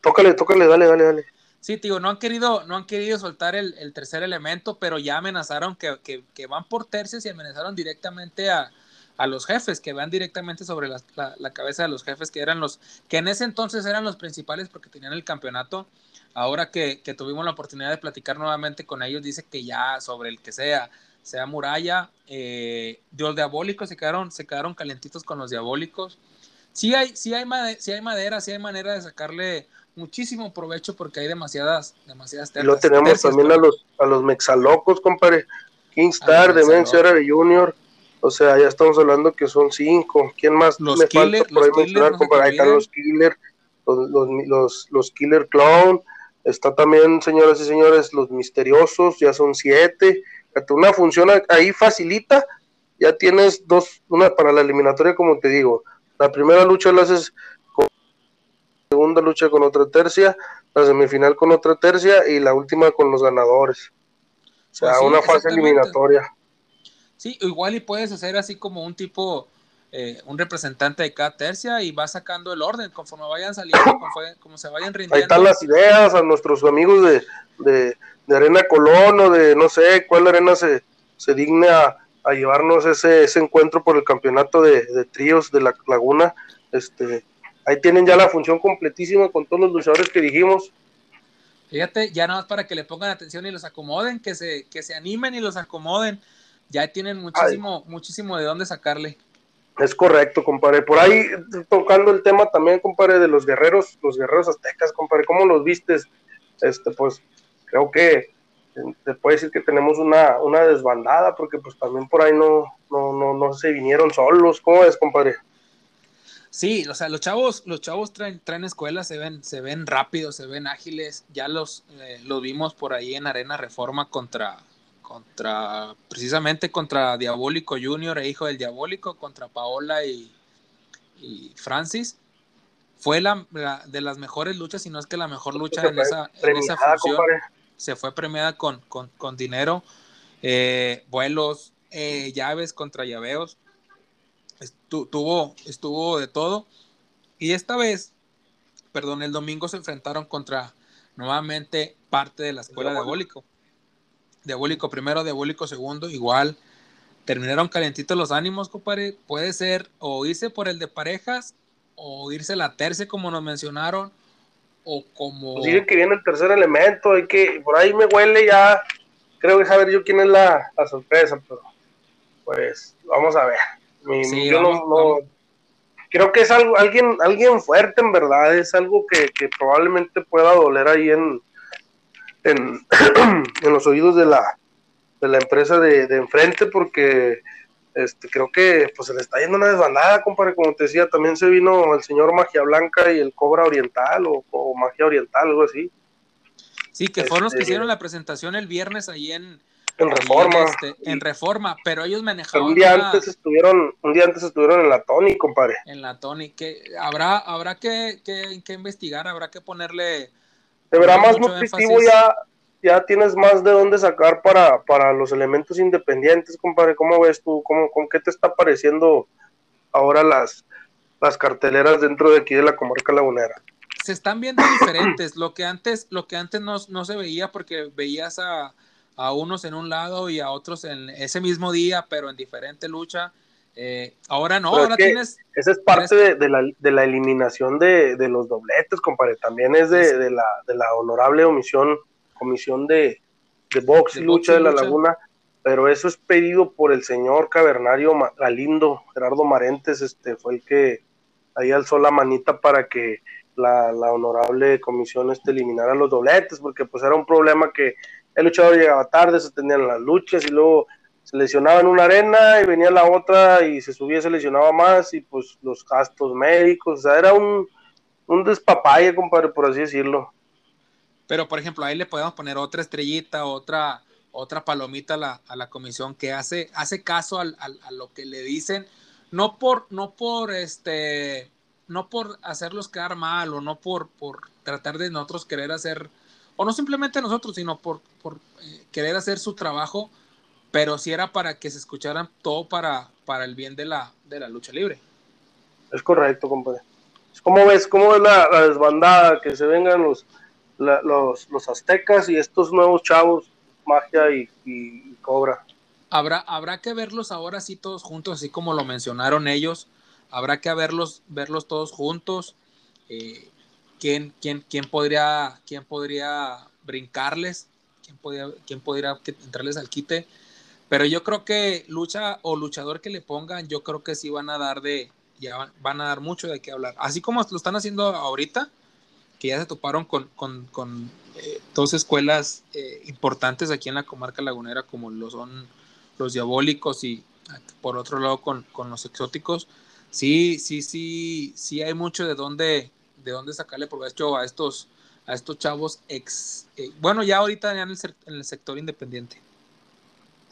Tócale, tócale, dale, dale, dale. Sí, tío, no han querido, no han querido soltar el, tercer elemento, pero ya amenazaron que, van por tercias y amenazaron directamente a, los jefes, que van directamente sobre la, cabeza de los jefes, que eran los, que en ese entonces eran los principales porque tenían el campeonato ahora que, tuvimos la oportunidad de platicar nuevamente con ellos, dice que ya sobre el que sea, sea Muralla, eh, Dios Diabólico, se quedaron, se quedaron calentitos con los diabólicos. Sí hay, sí hay, sí hay madera, sí hay manera de sacarle muchísimo provecho porque hay demasiadas, demasiadas tercias. Y lo tenemos también a los, a los mexalocos, compadre. Kingstar, Demencia Junior. O sea, ya estamos hablando que son cinco. ¿Quién más los me killer, falta por ahí mencionar, Ahí están los Killer, los, los, los, los Killer Clown, Está también, señoras y señores, los misteriosos, ya son siete. Una función ahí facilita, ya tienes dos, una para la eliminatoria, como te digo. La primera lucha la haces segunda lucha con otra tercia, la semifinal con otra tercia y la última con los ganadores. O sea, pues una fase eliminatoria. Sí, igual y puedes hacer así como un tipo eh, un representante de cada tercia y va sacando el orden conforme vayan saliendo, como, se vayan rindiendo. Ahí están las ideas a nuestros amigos de, Arena Colón o de no sé cuál arena se, se digne a, llevarnos ese, ese encuentro por el campeonato de, tríos de la Laguna. Este, ahí tienen ya la función completísima con todos los luchadores que dijimos. Fíjate, ya nada más para que le pongan atención y los acomoden, que se, que se animen y los acomoden. Ya tienen muchísimo, muchísimo de dónde sacarle. Es correcto, compadre. Por ahí tocando el tema también, compadre, de los guerreros, los guerreros aztecas, compadre, ¿cómo los vistes? Este, pues creo que te puede decir que tenemos una, una desbandada, porque pues también por ahí no, no, no, no se vinieron solos. ¿Cómo es, compadre? Sí, o sea, los chavos, los chavos traen, traen escuelas, se ven, se ven rápidos, se ven ágiles. Ya los, eh, los vimos por ahí en Arena Reforma contra, contra, precisamente contra Diabólico Junior e Hijo del Diabólico, contra Paola y, Francis. Fue la, de las mejores luchas, si no es que la mejor lucha en esa, en esa, función. Se fue premiada con, con, dinero, eh, vuelos, eh, llaves contra llaveos. Estuvo, estuvo de todo. Y esta vez, perdón, el domingo se enfrentaron contra nuevamente parte de la escuela diabólico. Diabólico primero, Diabólico segundo, igual. Terminaron calentitos los ánimos, compadre. Puede ser o irse por el de parejas o irse la tercia, como nos mencionaron, o como. Pues que viene el tercer elemento, hay que. Por ahí me huele ya. Creo que saber yo quién es la, sorpresa, pero. Pues vamos a ver. Yo no, creo que es algo, alguien, alguien fuerte en verdad, es algo que, que probablemente pueda doler ahí en, en, los oídos de la, de la empresa de, enfrente porque este, creo que pues se le está yendo una desbandada, compadre, como te decía, también se vino el señor Magia Blanca y el Cobra Oriental o, Magia Oriental, algo así. Sí, que fueron los que este, hicieron la presentación el viernes ahí en, en Reforma. Este, en Reforma, pero ellos manejaban. un día antes estuvieron, un día antes estuvieron en la Tony, compadre. En la Tony, que habrá, habrá que, que, que investigar, habrá que ponerle de verdad más nutritivo ya, ya tienes más de dónde sacar para, para los elementos independientes, compadre. ¿Cómo ves tú? ¿Cómo, ¿Con qué te está pareciendo ahora las, las carteleras dentro de aquí de la comarca lagunera? Se están viendo diferentes. Lo que antes, lo que antes no, no se veía porque veías a, a unos en un lado y a otros en ese mismo día, pero en diferente lucha. Eh, ahora no, ahora tienes. Esa es parte de, la, de, la, eliminación de, de, los dobletes, compadre. También es de, la, de la honorable omisión, comisión de, box y lucha de la Laguna. Pero eso es pedido por el señor Cavernario Galindo, Gerardo Marentes, este fue el que ahí alzó la manita para que la, la honorable comisión este, eliminara los dobletes, porque pues era un problema que el luchador llegaba tarde, se tenían las luchas y luego se lesionaba en una arena y venía la otra y se subía se lesionaba más y pues los gastos médicos, o sea, era un, un despapalle, compadre, por así decirlo. Pero, por ejemplo, ahí le podemos poner otra estrellita, otra, otra palomita a la, comisión que hace, hace caso al, a lo que le dicen, no por, no por este, no por hacerlos quedar mal o no por, por tratar de nosotros querer hacer, o no simplemente nosotros, sino por, por eh, querer hacer su trabajo pero si era para que se escucharan todo para, para el bien de la, de la lucha libre. Es correcto, compadre. ¿Cómo ves, cómo ves la, desbandada? Que se vengan los, los, los, aztecas y estos nuevos chavos, magia y, cobra. Habrá, habrá que verlos ahora sí todos juntos, así como lo mencionaron ellos. Habrá que verlos, verlos todos juntos. Eh, ¿quién, quién, quién, podría, ¿Quién podría brincarles? ¿Quién podría, quién podría entrarles al quite? Pero yo creo que lucha o luchador que le pongan, yo creo que sí van a dar de, ya van, a dar mucho de qué hablar. Así como lo están haciendo ahorita, que ya se toparon con, con, eh, dos escuelas eh, importantes aquí en la comarca lagunera, como lo son los diabólicos y por otro lado con, los exóticos. Sí, sí, sí, sí hay mucho de dónde, de dónde sacarle provecho a estos, a estos chavos ex, eh, bueno, ya ahorita ya en el sector independiente.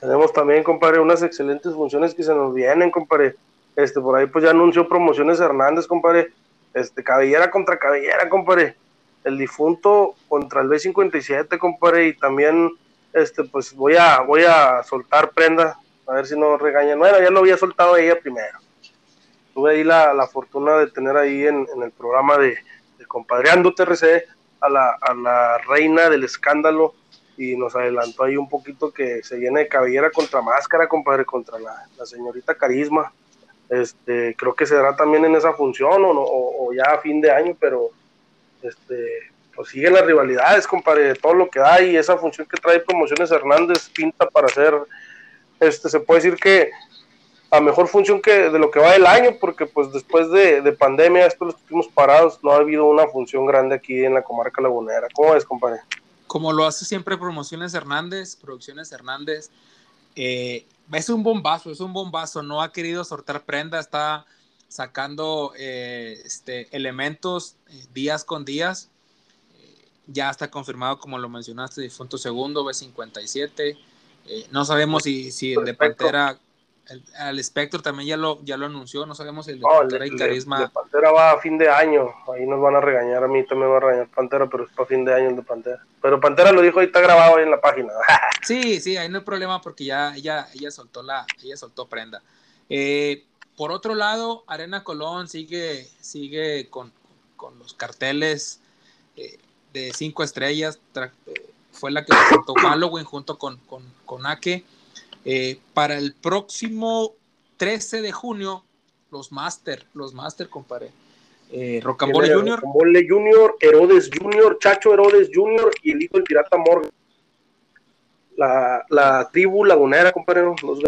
Tenemos también, compadre, unas excelentes funciones que se nos vienen, compadre. Este, por ahí pues ya anunció promociones Hernández, compadre. Este, cabellera contra cabellera, compadre. El difunto contra el B57, compadre. Y también, este, pues voy a, voy a soltar prenda, a ver si no regañan. Bueno, ya lo había soltado ella primero. Tuve ahí la, la fortuna de tener ahí en, en el programa de, de Compadreando TRC a la, a la reina del escándalo, y nos adelantó ahí un poquito que se viene de cabellera contra máscara, compadre, contra la, señorita Carisma. Este, creo que se dará también en esa función o, o, ya a fin de año, pero este, pues siguen las rivalidades, compadre, todo lo que da y esa función que trae Promociones Hernández pinta para hacer, este, se puede decir que a mejor función que de lo que va el año, porque pues después de, de pandemia, estos los últimos parados, no ha habido una función grande aquí en la comarca lagunera. ¿Cómo es, compadre? como lo hace siempre Promociones Hernández, Producciones Hernández, eh, es un bombazo, es un bombazo, no ha querido sortar prenda, está sacando eh, este, elementos eh, días con días. ya está confirmado, como lo mencionaste, difunto segundo, B57. no sabemos si, si el de Pantera el, al Spectro también ya lo, ya lo anunció, no sabemos el de Pantera y Carisma. El de Pantera va a fin de año, ahí nos van a regañar, a mí también va a regañar Pantera, pero es para fin de año el de Pantera. Pero Pantera lo dijo, ahí está grabado ahí en la página. sí, sí, ahí no hay problema porque ya ella, ella soltó la, ella soltó prenda. Eh, por otro lado, Arena Colón sigue, sigue con, con los carteles eh, de cinco estrellas. Eh, fue la que presentó Halloween junto con, con, con Ake. Eh, para el próximo 13 de junio, los Master, los Master, compadre. Eh, Rocambole Junior. Rocambole Junior, Herodes Junior, Chacho Herodes Junior y el hijo del pirata Morgan. La, la tribu lagunera, compadre. Los...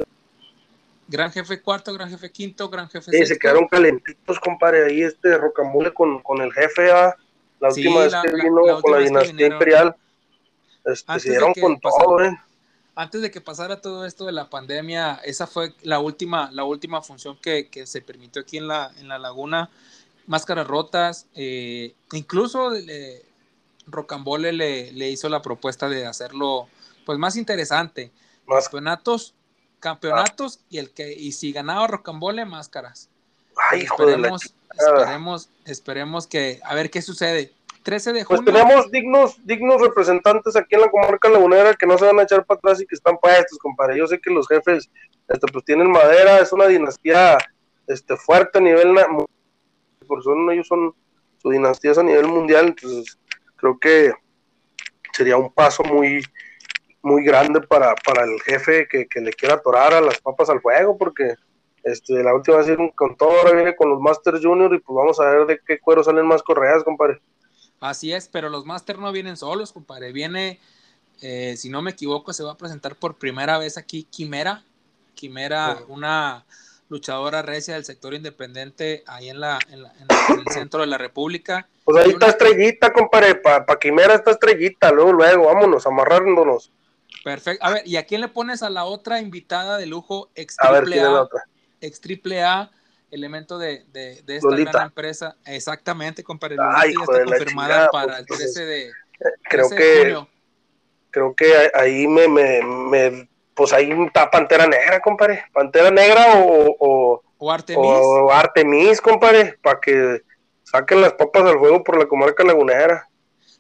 Gran jefe cuarto, gran jefe quinto, gran jefe sí, se quedaron calentitos, compadre, ahí este Rocambole con, con el jefe, ¿ah? la última vez que vino con la dinastía imperial. Este, se dieron con todo, ¿eh? Antes de que pasara todo esto de la pandemia, esa fue la última, la última función que, se permitió aquí en la, en la laguna. Máscaras rotas, eh, incluso Rocambole le, hizo la propuesta de hacerlo pues más interesante. Campeonatos, campeonatos y el que y si ganaba Rocambole, máscaras. Ay, esperemos, esperemos, esperemos que a ver qué sucede. 13 de pues junio. Pues tenemos dignos, dignos representantes aquí en la comarca lagunera que no se van a echar para atrás y que están puestos, compadre. Yo sé que los jefes este, pues tienen madera, es una dinastía este, fuerte a nivel por eso ellos son su dinastía a nivel mundial, entonces creo que sería un paso muy muy grande para, para el jefe que, que, le quiera atorar a las papas al fuego, porque este, la última vez con todo ahora viene con los Masters Junior y pues vamos a ver de qué cuero salen más correas, compadre. Así es, pero los Masters no vienen solos, compadre. Viene, eh, si no me equivoco, se va a presentar por primera vez aquí Quimera. Quimera, una luchadora recia del sector independiente ahí en, la, en, el centro de la República. Pues ahí está estrellita, compadre. Para pa Quimera está estrellita. Luego, luego, vámonos, amarrándonos. Perfecto. A ver, ¿y a quién le pones a la otra invitada de lujo ex A ver, ¿quién es la otra? ex triple A, elemento de, de, de esta Lolita. gran empresa? Exactamente, compadre. Ay, ya está confirmada chingada, para el pues, 13 de, Creo 13 de que, junio. creo que ahí me, me, me- pues ahí está Pantera Negra, compadre. Pantera Negra o, o, O Artemis. o Artemis, compadre, para que saquen las papas al fuego por la comarca lagunera.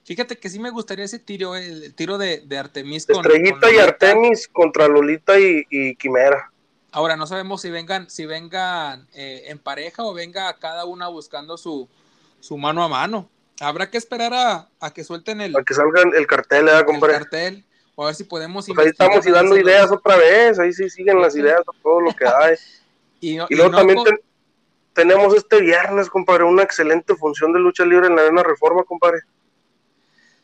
Fíjate que sí me gustaría ese tiro, el, tiro de, de Artemis con. Estrellita y. Artemis contra Lolita y, y Quimera. Ahora no sabemos si vengan, si vengan eh, en pareja o venga cada una buscando su, su mano a mano. Habrá que esperar a, a que suelten el, Para que salga el cartel, ¿verdad, el compadre? cartel o a ver si podemos Pues ahí estamos y dando ideas otra vez, ahí sí siguen las ideas a todo lo que hay. Y, no- Y y luego no también ten- tenemos este viernes, compadre, una excelente función de lucha libre en la Arena Reforma, compadre.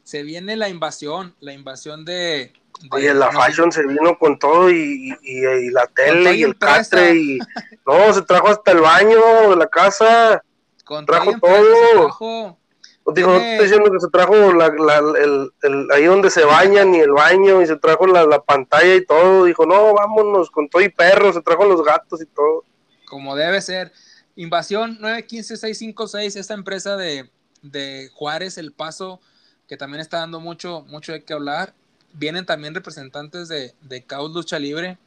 se viene la invasión, la invasión de. Oye, la Fashion se vino con todo y, y- y la tele y el catre y... No, se trajo hasta el baño de la casa. con trajo todo digo, no estoy diciendo que se trajo la, la- el, el- ahí donde se bañan y el baño y se trajo la, la pantalla y todo. Dijo, no, vámonos con todo y perros, se trajo los gatos y todo. como debe ser. Invasión 915656, esta empresa de, de Juárez, El Paso, que también está dando mucho, mucho de qué hablar. Vienen también representantes de, de Caos Lucha Libre.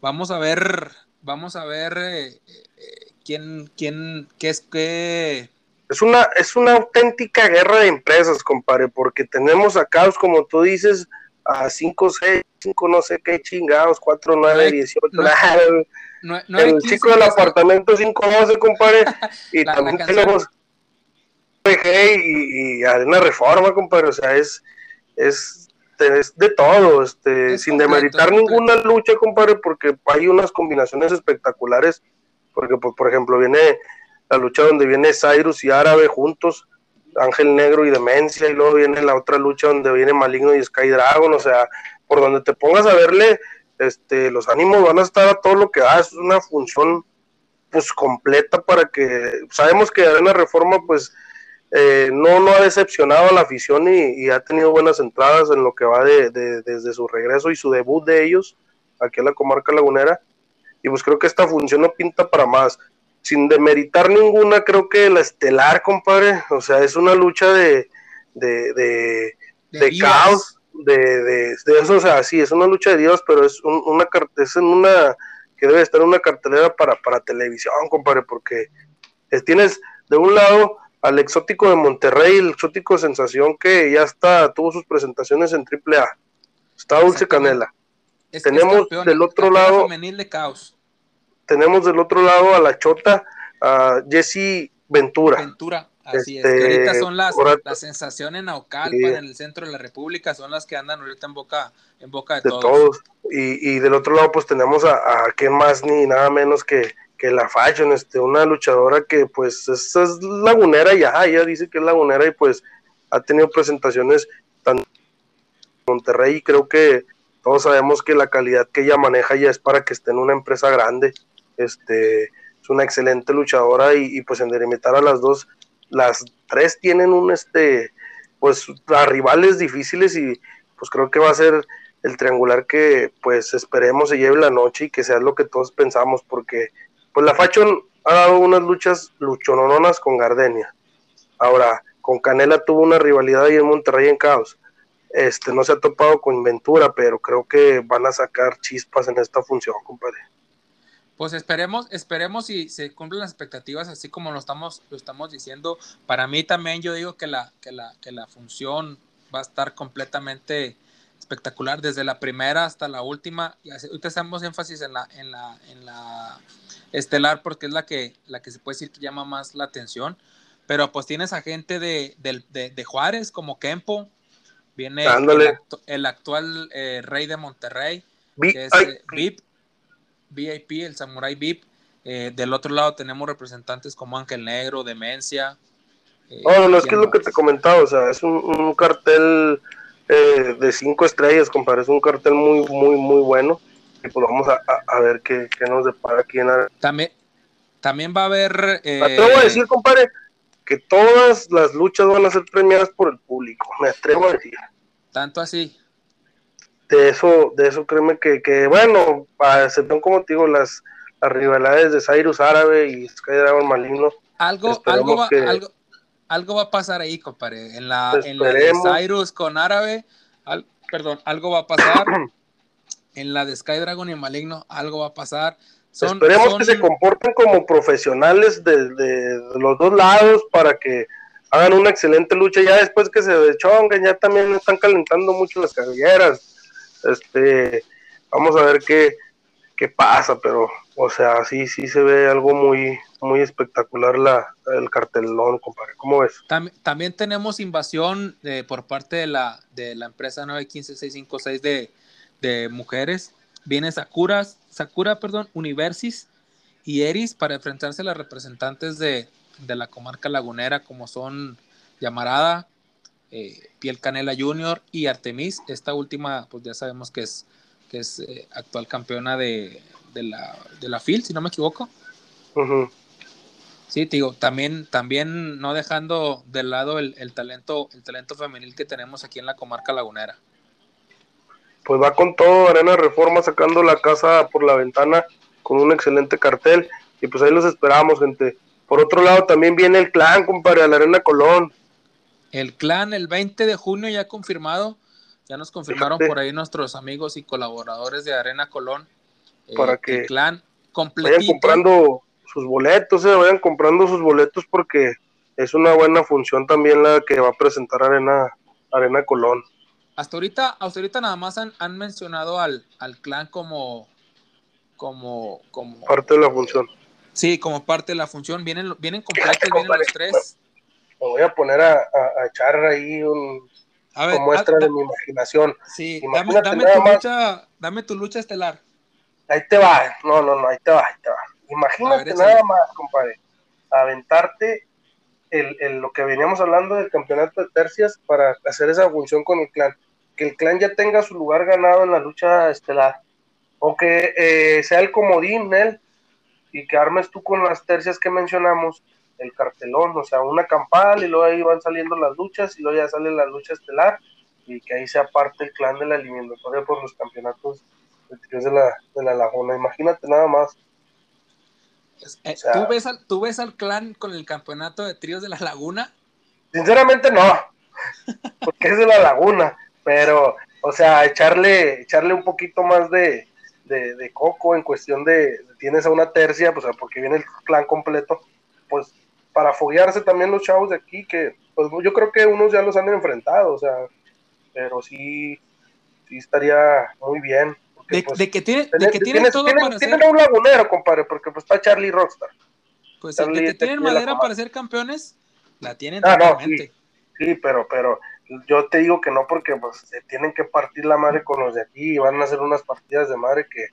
Vamos a ver, vamos a ver eh, eh, quién, quién, qué es qué. Es una, es una auténtica guerra de empresas, compadre, porque tenemos a Caos, como tú dices, a 5, 6, 5, no sé qué chingados, 4, 9, hay- 18. no- el No, no hay el 15 chico del empresas- apartamento 512, compadre. Y La- la también canción. tenemos PG y, y Arena Reforma, compadre. O sea, es, es, es de todo, este, Es sin completo, demeritar completo. ninguna lucha, compadre, porque hay unas combinaciones espectaculares. Porque, pues, por ejemplo, viene la lucha donde viene Cyrus y Árabe juntos, Ángel Negro y Demencia, y luego viene la otra lucha donde viene Maligno y Sky Dragon. O sea, por donde te pongas a verle, este, los ánimos van a estar a todo lo que da. Es una función pues completa para que sabemos que Arena Reforma pues eh, no, no ha decepcionado a la afición y, y ha tenido buenas entradas en lo que va de, de- desde su regreso y su debut de ellos aquí en la comarca lagunera. Y pues creo que esta función no pinta para más. Sin demeritar ninguna creo que la estelar compadre. O sea es una lucha de de, de, caos, de, de, de eso, o sea, sí, es una lucha de Dios, pero es un- una es en una que debe estar en una cartelera para, para televisión, compadre, porque tienes de un lado al exótico de Monterrey, el exótico sensación que ya está, tuvo sus presentaciones en AAA. Está Dulce. Canela. Es- tenemos del otro lado- de Caos. Tenemos del otro lado a la Chota, a Jesse Ventura. Ventura, así Este, es. Que ahorita son las, ahora- la sensación en Naucalpan, Sí. en el centro de la República, son las que andan ahorita en boca, en boca de, de todos. todos. Y, y del otro lado, pues tenemos a, a quién más ni nada menos que, que la Fashion, este, una luchadora que pues es, es lagunera ya, ella dice que es lagunera y pues ha tenido presentaciones tan en Monterrey y creo que todos sabemos que la calidad que ella maneja ya es para que esté en una empresa grande. Este, es una excelente luchadora y, pues en delimitar a las dos, las tres tienen un este, pues a rivales difíciles y pues creo que va a ser el triangular que pues esperemos se lleve la noche y que sea lo que todos pensamos porque pues la Fashion ha dado unas luchas luchonononas con Gardenia. Ahora, con Canela tuvo una rivalidad ahí en Monterrey en Caos. Este no se ha topado con Ventura, pero creo que van a sacar chispas en esta función, compadre. Pues esperemos, esperemos si se cumplen las expectativas así como lo estamos, lo estamos diciendo. Para mí también yo digo que la, que la, que la función va a estar completamente espectacular desde la primera hasta la última. Y ahorita hacemos énfasis en la, en la, en la estelar porque es la que, la que se puede decir que llama más la atención. Pero pues tienes a gente de, del- de, de Juárez como Kempo, viene el, Ándale. actu- el actual eh, rey de Monterrey, que es eh, VIP, VIP, el Samurai VIP. Eh, del otro lado tenemos representantes como Ángel Negro, Demencia. no, no, no, es que ¿quién es lo que te comentaba, o sea, es un, un cartel eh, de cinco estrellas, compadre, es un cartel muy, muy, muy bueno. Y pues vamos a, a- a ver qué, qué nos depara aquí en la, También, también va a haber. eh, Me atrevo a decir, compadre, que todas las luchas van a ser premiadas por el público. Me atrevo a decir. Tanto así. de eso, de eso créeme que, que bueno, a excepción como te digo, las, las rivalidades de Cyrus Árabe y Sky Dragon Maligno. Algo, algo va, algo, algo va a pasar ahí, compadre. En la, en la de Cyrus con Árabe, perdón, algo va a pasar. en la de Sky Dragon y Maligno, algo va a pasar. Esperemos que se comporten como profesionales de, de, los dos lados para que hagan una excelente lucha. Ya después que se dechongan, ya también están calentando mucho las carreras. Este, vamos a ver qué, qué pasa, pero, o sea, sí, sí se ve algo muy, muy espectacular la, el cartelón, compadre. ¿Cómo ves? También, tenemos invasión de, por parte de la, de la empresa 915656 de, de mujeres. Viene Sakura, Sakura, perdón, Universis y Eris para enfrentarse a las representantes de, de la comarca lagunera, como son Llamarada, eh, Piel Canela Junior y Artemis. Esta última, pues ya sabemos que es, que es eh, actual campeona de, de, la, de la FIL, si no me equivoco. Sí, digo, también, también no dejando de lado el, el, talento, el talento femenil que tenemos aquí en la comarca lagunera. Pues va con todo, Arena Reforma sacando la casa por la ventana con un excelente cartel. Y pues ahí los esperamos, gente. Por otro lado, también viene el clan, compadre, a la Arena Colón. El clan el 20 de junio ya confirmado. Ya nos confirmaron por ahí nuestros amigos y colaboradores de Arena Colón. Eh, Para que el clan completito. vayan comprando sus boletos, eh, vayan comprando sus boletos porque es una buena función también la que va a presentar Arena, Arena Colón. Hasta ahorita, hasta ahorita nada más han, han mencionado al, al clan como, como, como parte de la función. Sí, como parte de la función. Vienen, vienen completos, vienen los tres me voy a poner a, echar ahí un muestra de mi imaginación. Sí, dame, tu lucha, dame tu lucha estelar. Ahí te va, no, no, no, ahí te va, ahí te va. Imagínate nada más, compadre, aventarte el, lo que veníamos hablando del campeonato de tercias para hacer esa función con el clan. Que el clan ya tenga su lugar ganado en la lucha estelar. O que eh, sea el comodín, él, y que armes tú con las tercias que mencionamos el cartelón, o sea, una campal y luego ahí van saliendo las luchas y luego ya sale la lucha estelar y que ahí sea parte el clan de la eliminatoria por los campeonatos de la, de la Laguna. Imagínate nada más. Eh, ¿tú, ves al, ¿Tú ves al clan con el campeonato de tríos de la Laguna? Sinceramente no, porque es de la Laguna, pero, o sea, echarle, echarle un poquito más de, de, de coco en cuestión de, tienes a una tercia, pues porque viene el clan completo, pues para foguearse también los chavos de aquí, que pues yo creo que unos ya los han enfrentado, o sea, pero sí, sí estaría muy bien. de, pues, que tiene, de que tienen, todo para tienen un lagunero, compadre, porque pues está Charlie Rockstar. Pues de que tienen madera para ser campeones, la tienen ah, totalmente. sí, pero, pero yo te digo que no porque pues se tienen que partir la madre con los de aquí y van a hacer unas partidas de madre que,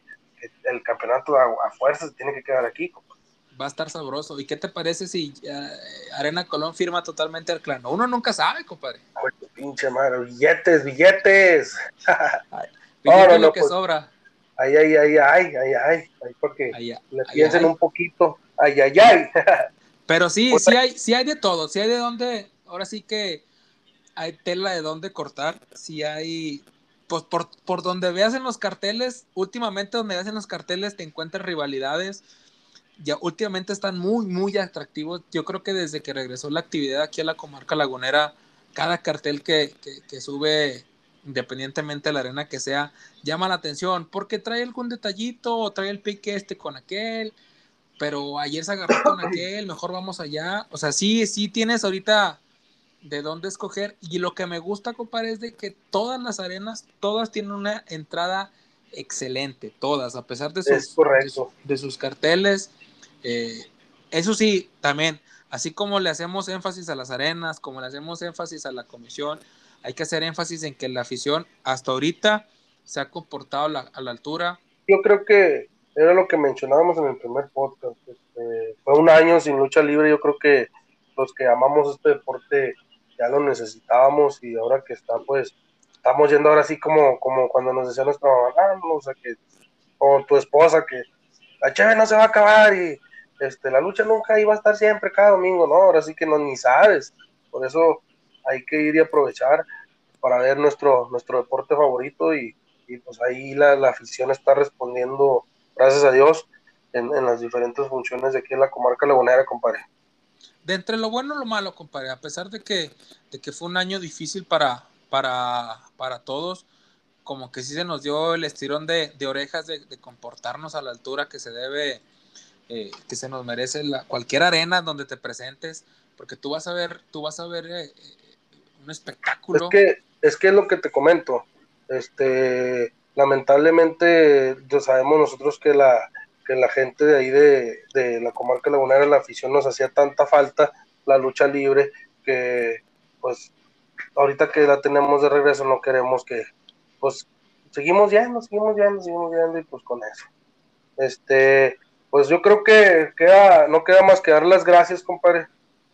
el campeonato a, a fuerzas tiene que quedar aquí, compadre va a estar sabroso. ¿Y qué te parece si eh, Arena Colón firma totalmente el clan? Uno nunca sabe, compadre. Ay, pinche madre, billetes, billetes. Ay, lo que pues, sobra. Ay, ay, ay, ay, ay, ay, ay, porque le piensen un poquito. Ay, ay, ay. Pero sí, sí hay, sí hay de todo, sí hay de dónde, ahora sí que hay tela de dónde cortar, sí hay, pues por, por donde veas en los carteles, últimamente donde veas en los carteles te encuentras rivalidades, ya últimamente están muy, muy atractivos. Yo creo que desde que regresó la actividad aquí a la comarca lagunera, cada cartel que, que, sube, independientemente de la arena que sea, llama la atención porque trae algún detallito o trae el pique este con aquel, pero ayer se agarró con aquel, mejor vamos allá. O sea, sí, sí tienes ahorita de dónde escoger y lo que me gusta, compadre, es de que todas las arenas, todas tienen una entrada excelente, todas, a pesar de sus, de sus carteles, eh, eso sí, también, así como le hacemos énfasis a las arenas, como le hacemos énfasis a la comisión, hay que hacer énfasis en que la afición hasta ahorita se ha comportado a la altura. Yo creo que era lo que mencionábamos en el primer podcast. Este, fue un año sin lucha libre. Yo creo que los que amamos este deporte ya lo necesitábamos y ahora que está, pues, estamos yendo ahora así como, como cuando nos decía nuestra mamá, ah, o sea, que, o tu esposa, que la chévere no se va a acabar y este, la lucha nunca iba a estar siempre cada domingo, ¿no? Ahora sí que no ni sabes. Por eso hay que ir y aprovechar para ver nuestro, nuestro deporte favorito y, y pues ahí la, afición está respondiendo, gracias a Dios, en, las diferentes funciones de aquí en la comarca lagunera, compadre. De entre lo bueno y lo malo, compadre, a pesar de que, de que fue un año difícil para, para, para todos, como que sí se nos dio el estirón de, orejas de, comportarnos a la altura que se debe, eh, que se nos merece la, cualquier arena donde te presentes, porque tú vas a ver, tú vas a ver eh, eh, un espectáculo. Es que, es que es lo que te comento. Este, lamentablemente, ya sabemos nosotros que la, que la gente de ahí de, de la comarca lagunera, la afición nos hacía tanta falta, la lucha libre, que pues ahorita que la tenemos de regreso no queremos que, pues seguimos yendo, seguimos yendo, seguimos yendo y pues con eso. Este, pues yo creo que queda, no queda más que dar las gracias, compadre.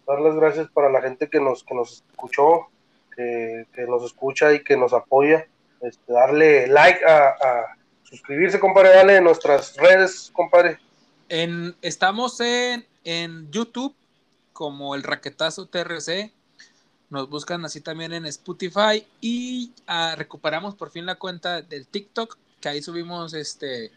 Dar las gracias para la gente que nos, que nos escuchó, que, nos escucha y que nos apoya. Este, darle like a, suscribirse, compadre, dale en nuestras redes, compadre. En, estamos en, en YouTube como el Raquetazo TRC nos buscan así también en Spotify y ah, recuperamos por fin la cuenta del TikTok, que ahí subimos este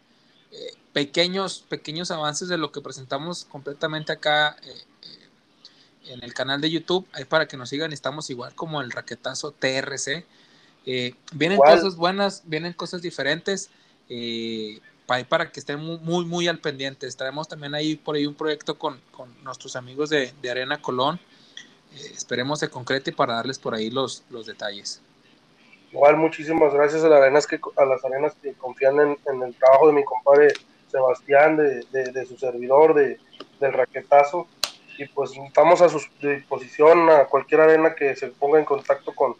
eh, pequeños, pequeños avances de lo que presentamos completamente acá eh, eh, en el canal de YouTube. Ahí para que nos sigan, estamos igual como el raquetazo TRC. vienen cosas buenas, vienen cosas diferentes. para, para que estén muy, muy, al pendiente. Estaremos también ahí por ahí un proyecto con, con nuestros amigos de, de Arena Colón eh, esperemos se concrete para darles por ahí los, los detalles. Igual muchísimas gracias a las arenas que, a las arenas que confían en, el trabajo de mi compadre Sebastián, de, su servidor, de, del raquetazo. Y pues estamos a su disposición a cualquier arena que se ponga en contacto con,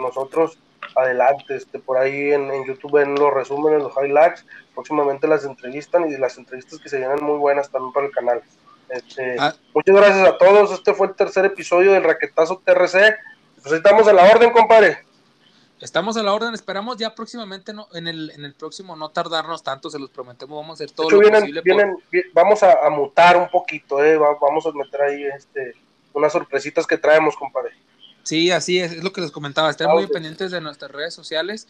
nosotros. Adelante, este, por ahí en, en, YouTube ven los resúmenes, los highlights. Próximamente las entrevistan y las entrevistas que se vienen muy buenas también para el canal. Este, ah. Muchas gracias a todos. Este fue el tercer episodio del Raquetazo TRC. Pues estamos a la orden, compadre. Estamos a la orden, esperamos ya próximamente, no, en, el, en el próximo no tardarnos tanto, se los prometemos, vamos a hacer todo lo posible. Vamos a, mutar un poquito, eh, vamos a meter ahí este, unas sorpresitas que traemos, compadre. Sí, así es, es lo que les comentaba, estén muy pendientes de nuestras redes sociales,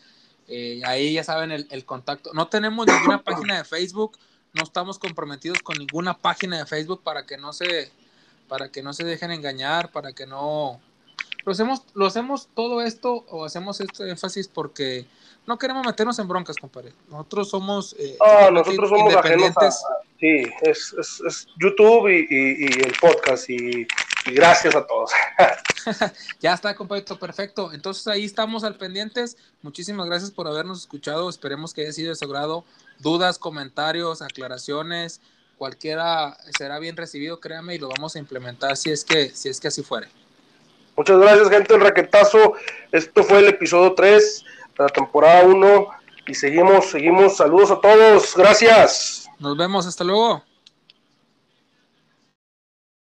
eh, ahí ya saben el, el contacto. No tenemos ninguna página de Facebook, no estamos comprometidos con ninguna página de Facebook para que no se para que no se dejen engañar, para que no lo hacemos, lo hacemos todo esto o hacemos este énfasis porque no queremos meternos en broncas, compadre. Nosotros somos, eh, ah, nosotros somos independientes. sí, es, es, YouTube y, el podcast y, gracias a todos. ya está, compadre, perfecto. Entonces ahí estamos al pendientes. Muchísimas gracias por habernos escuchado. Esperemos que haya sido de su agrado dudas, comentarios, aclaraciones, cualquiera será bien recibido, créame, y lo vamos a implementar si es que, si es que así fuere. Muchas gracias, gente del raquetazo. Esto fue el episodio 3 de la temporada 1 y seguimos, seguimos. Saludos a todos. Gracias. Nos vemos, hasta luego.